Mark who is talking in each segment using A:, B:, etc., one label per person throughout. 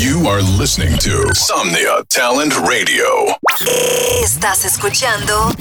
A: You are listening to Somnia Talent Radio.
B: Estás escuchando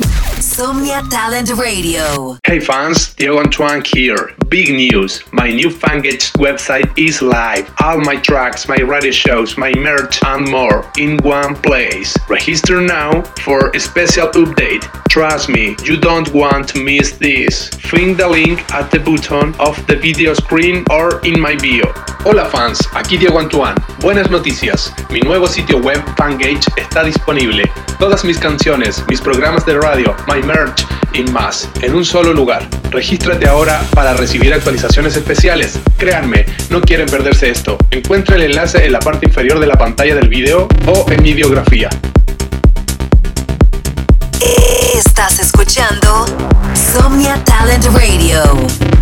B: Talent Radio.
C: Hey fans, Diego Antoine here. Big news! My new Fangage website is live. All my tracks, my radio shows, my merch, and more in one place. Register now for a special update. Trust me, you don't want to miss this. Find the link at the bottom of the video screen or in my bio. Hola fans, aquí Diego Antoine. Buenas noticias. Mi nuevo sitio web Fangage está disponible. Todas mis canciones, mis programas de radio, my merch y más en un solo lugar. Regístrate ahora para recibir actualizaciones especiales. Créanme, no quieren perderse esto. Encuentra el enlace en la parte inferior de la pantalla del video o en mi biografía.
B: Estás escuchando Somnia Talent Radio.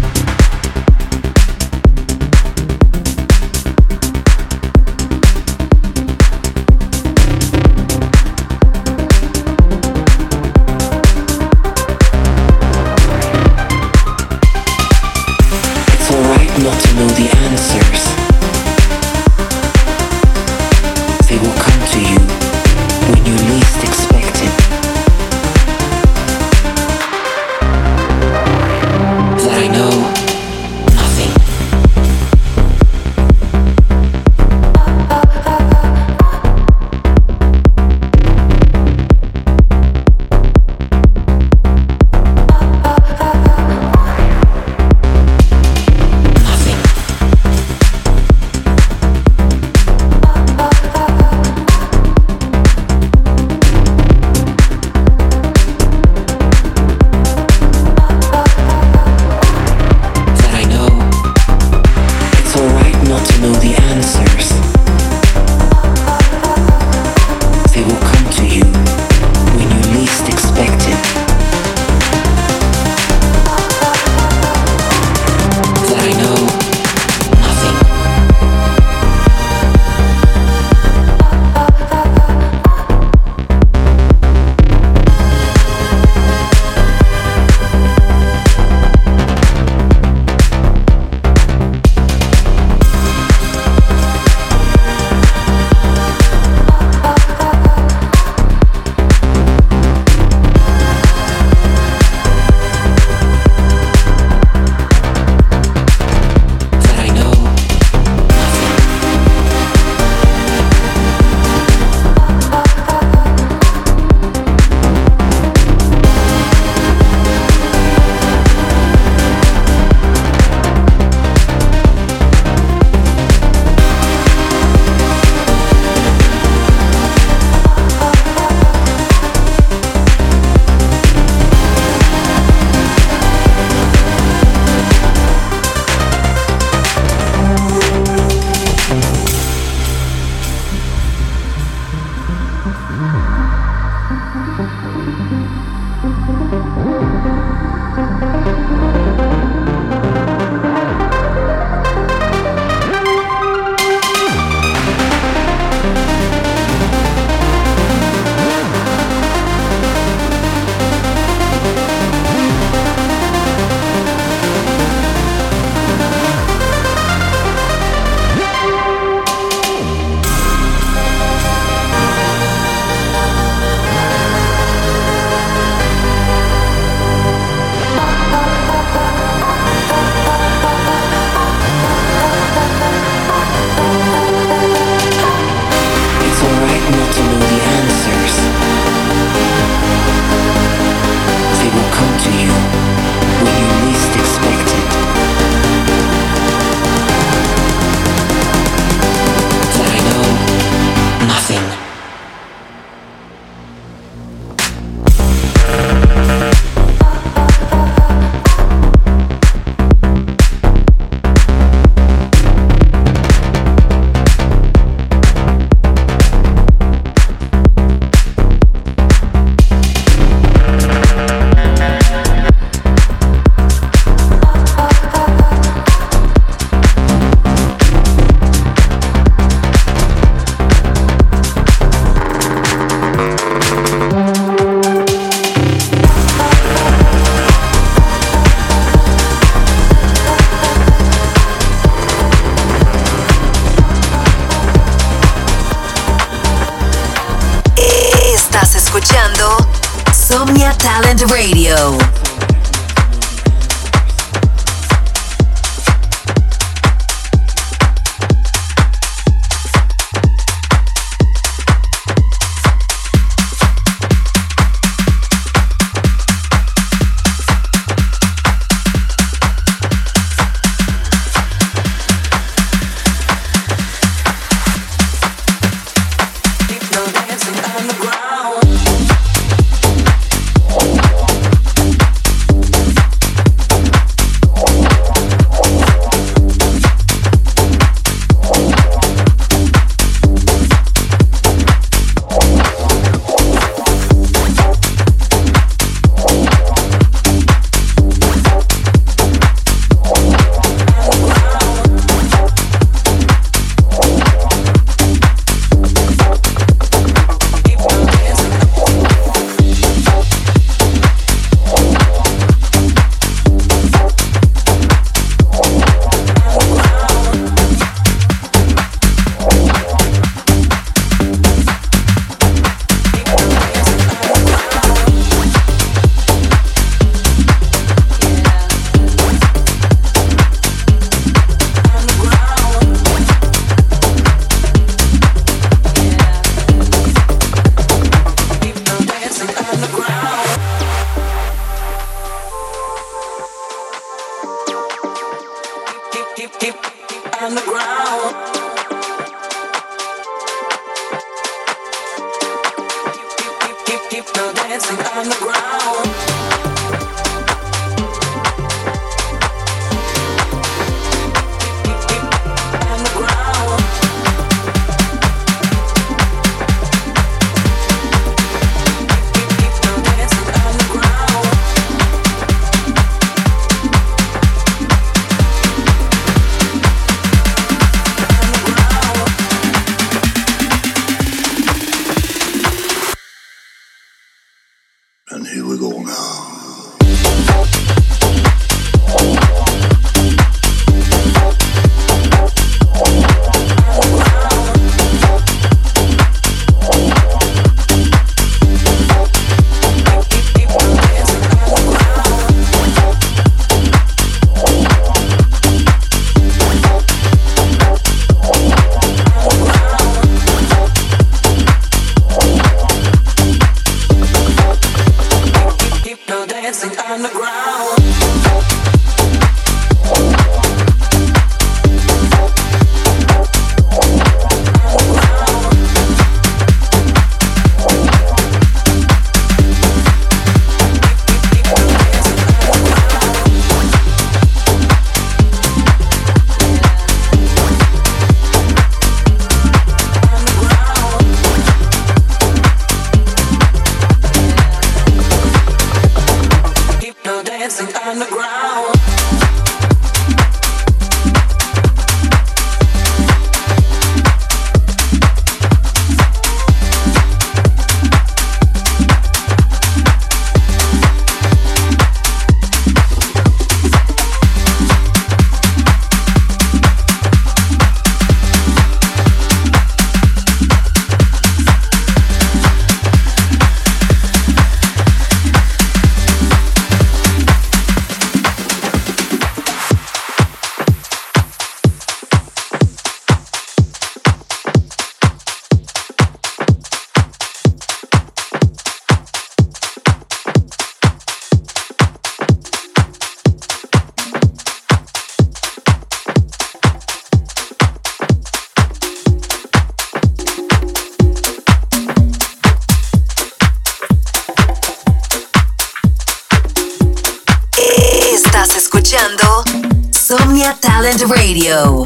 B: escuchando Somnia Talent Radio.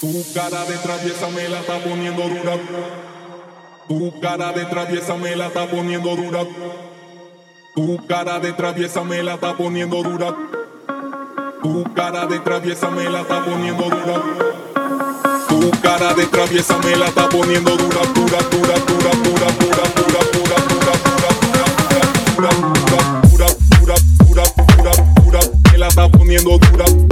D: Tu cara de traviesa me la está poniendo dura. Tu cara de traviesa me la está poniendo dura. Tu cara de traviesa me la está poniendo dura. Tu cara de traviesa me la está poniendo dura. Tu cara de traviesa me la está poniendo dura, dura, dura, dura, dura, dura, dura pura, pura, pura, pura, pura, pura, que la está poniendo dura.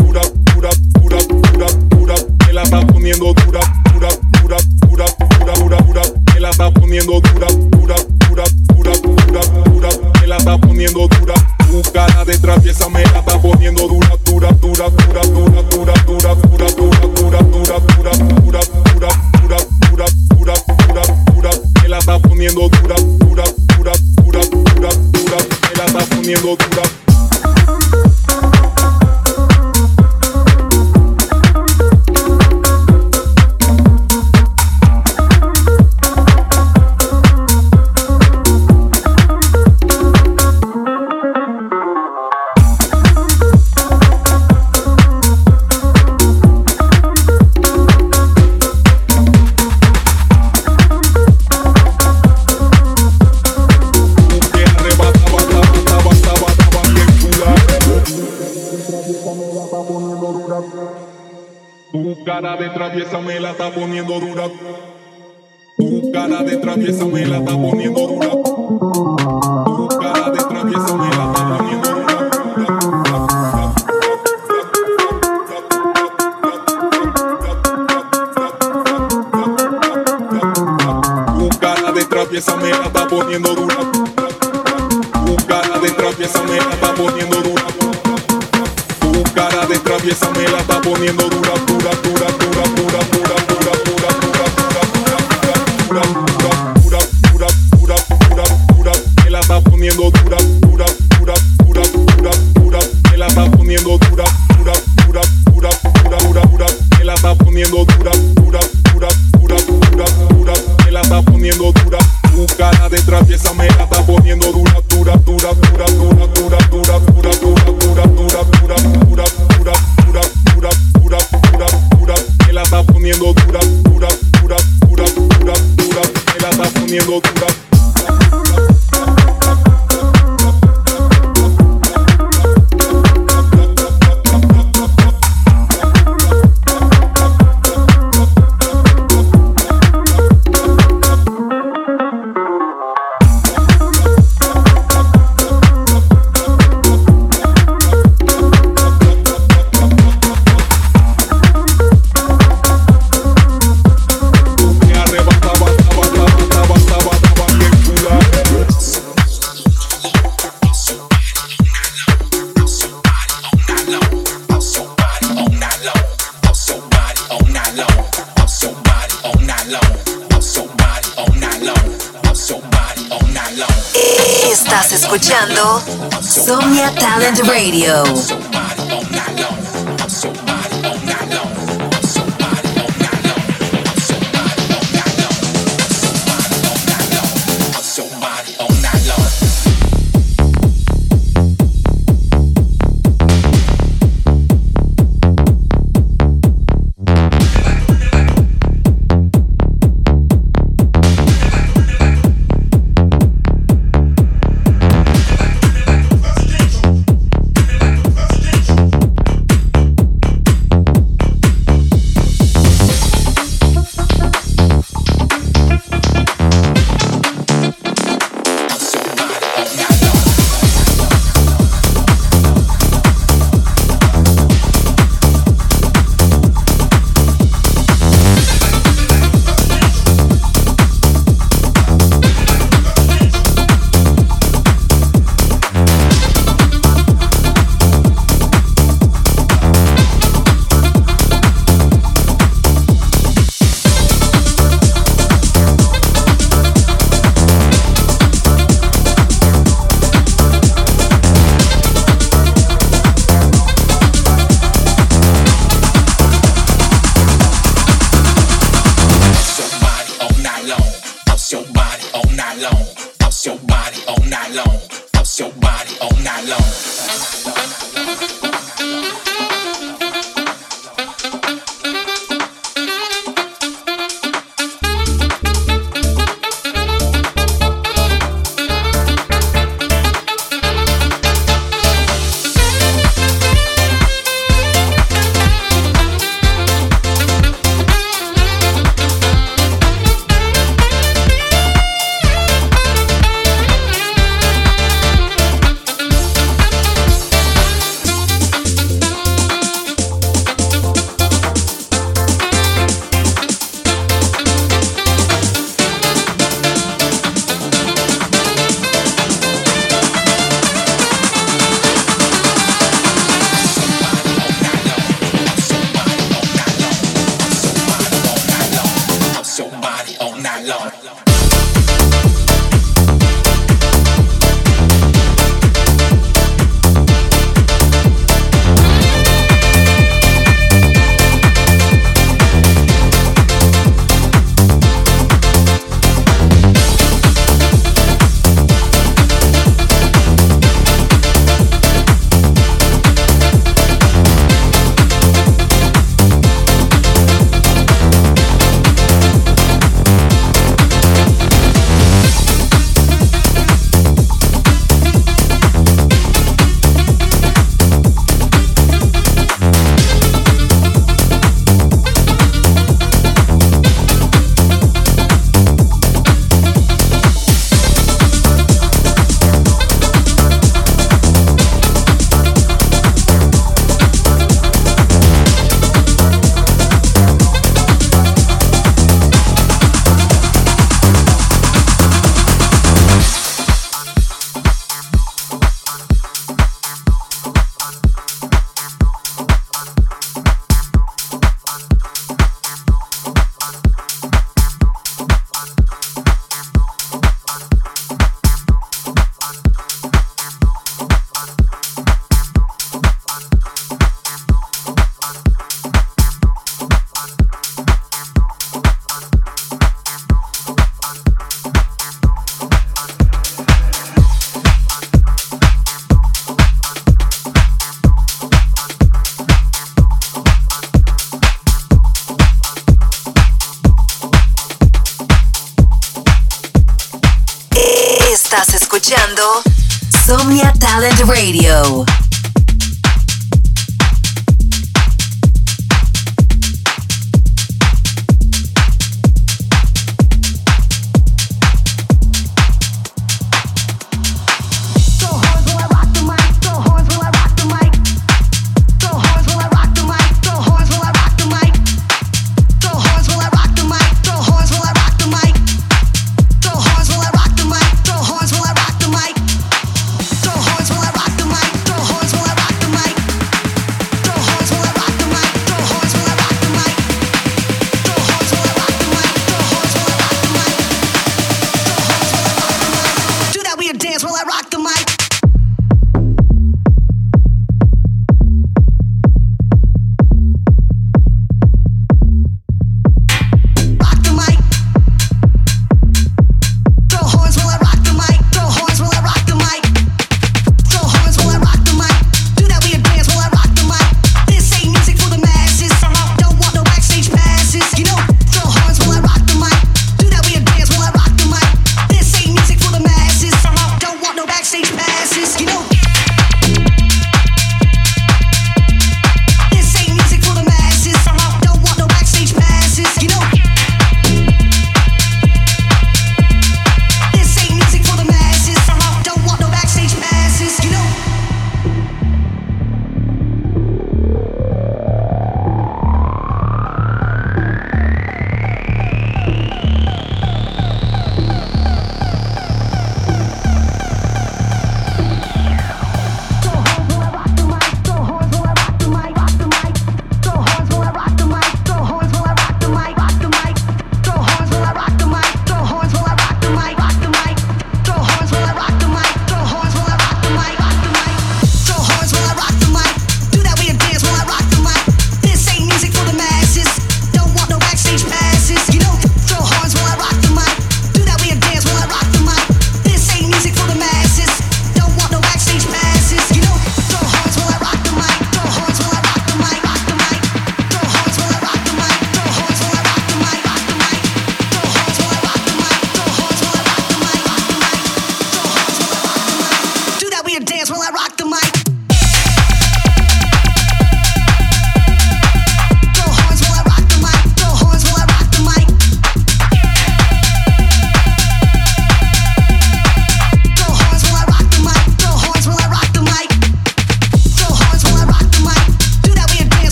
D: traviesa me la está poniendo dura. Tu cara de traviesa me la está poniendo dura. Tu cara de traviesa me la está poniendo dura. Tu cara de traviesa me la está poniendo dura. Tu cara de traviesa me la está poniendo dura. Tu cara de traviesa me la está poniendo dura, dura, dura. dura. Dura, dura, dura, me la va poniendo dura. Tu cara de traviesa me la va poniendo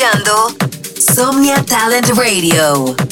B: escuchando Somnia Talent Radio.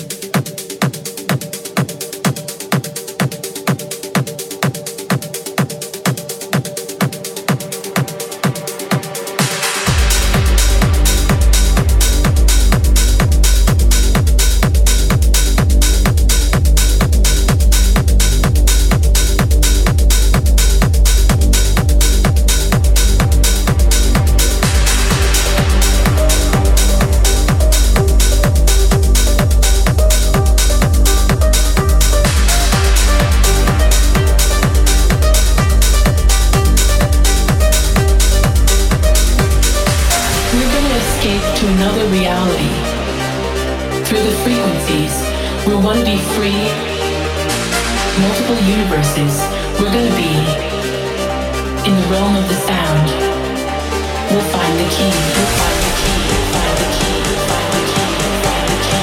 E: escape to another reality. Through the frequencies, we're going to be free. Multiple universes, we're going to be in the realm of the sound. We'll find the key. We'll find the key. We'll find the key. We'll find the key.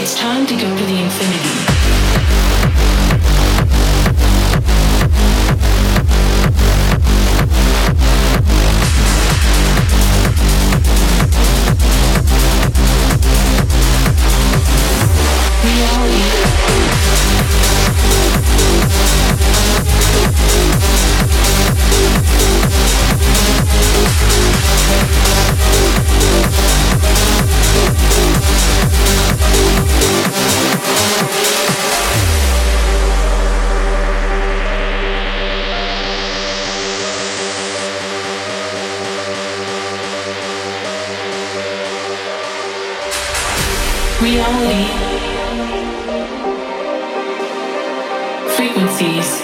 E: It's time to go to the infinity. Frequencies.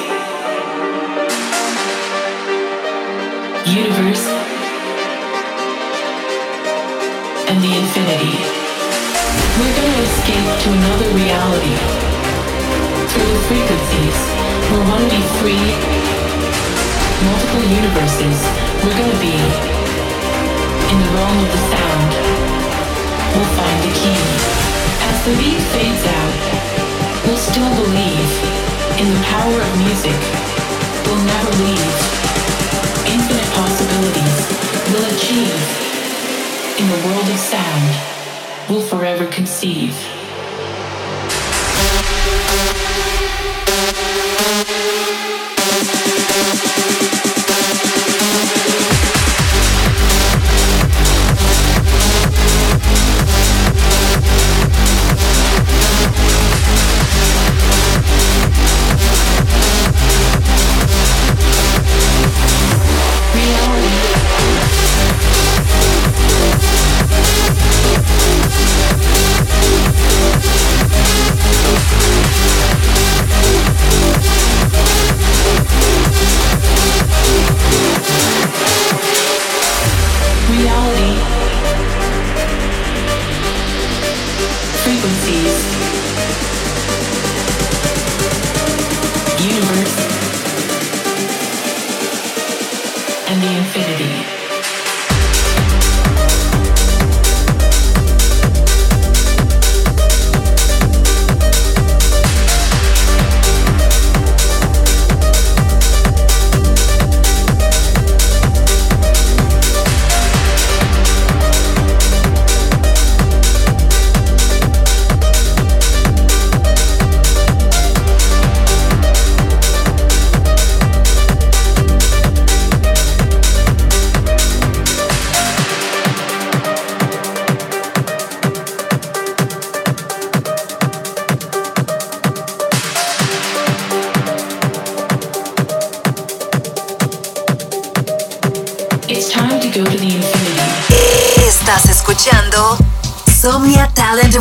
E: Universe. And the infinity. We're going to escape to another reality. Through frequencies, we're going to be free. Multiple universes. We're going to be in the realm of the sound. We'll find the key. As the beat fades out, we'll still believe in the power of music. We'll never leave. Infinite possibilities we'll achieve in the world of sound. We'll forever conceive.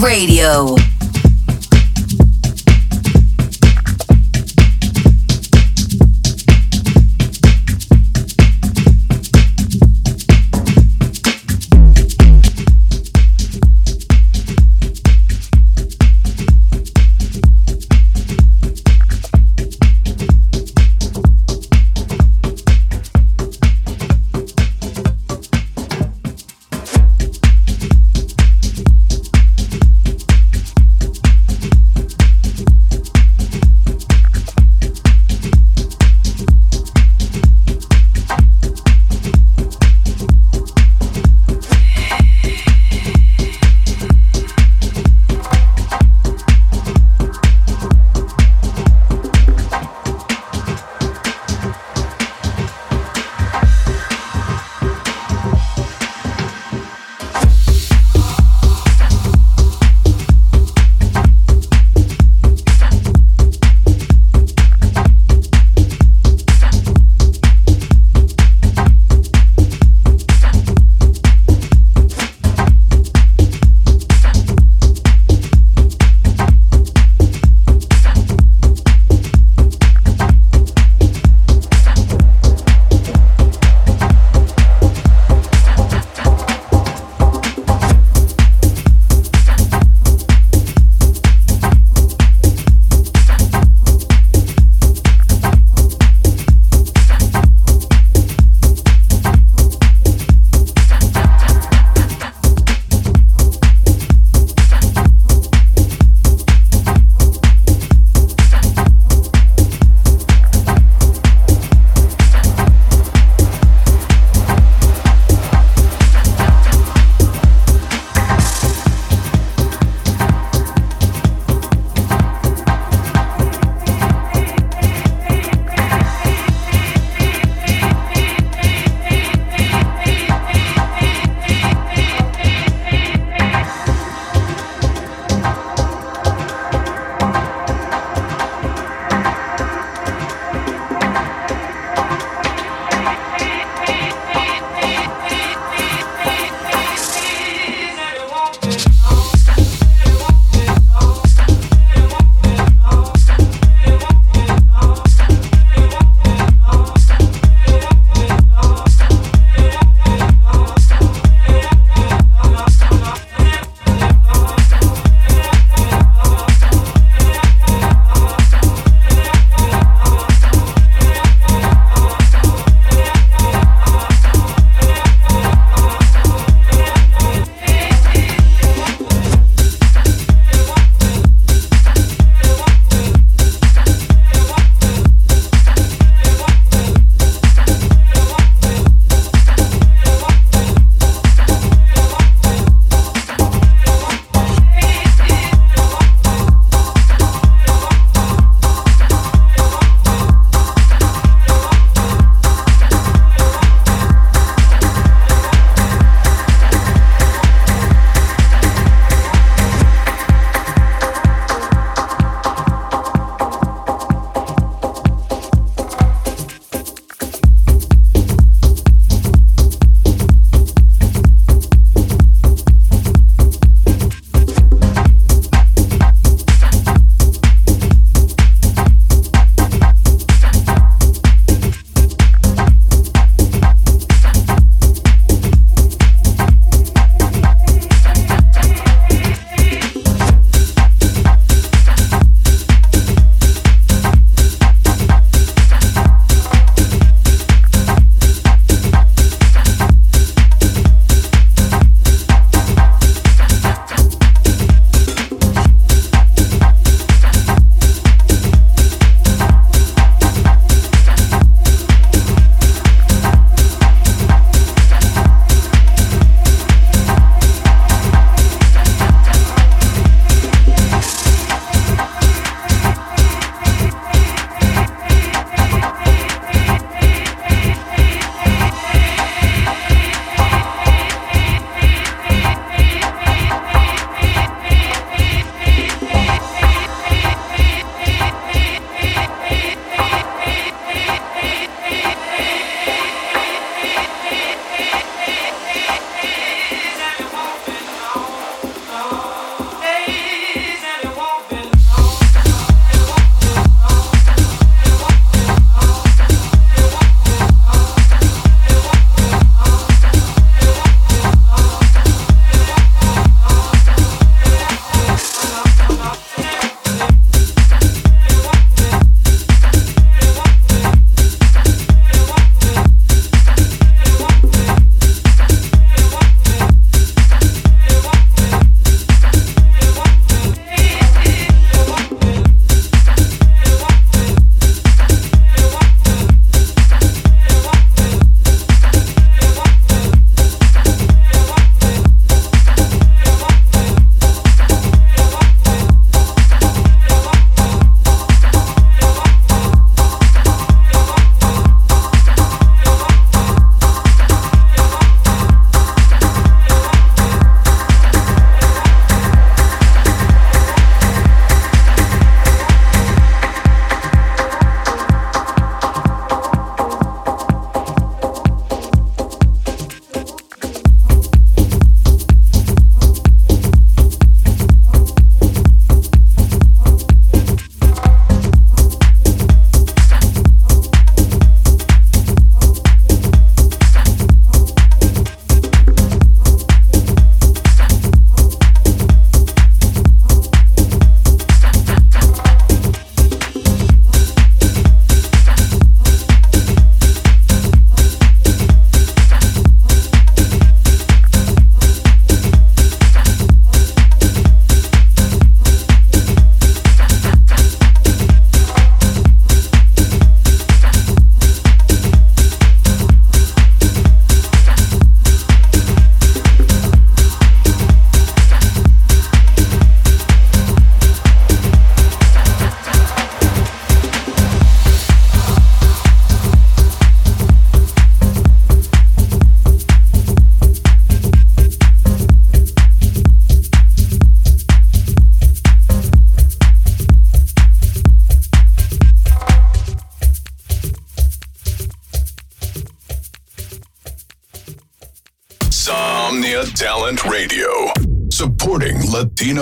B: Radio.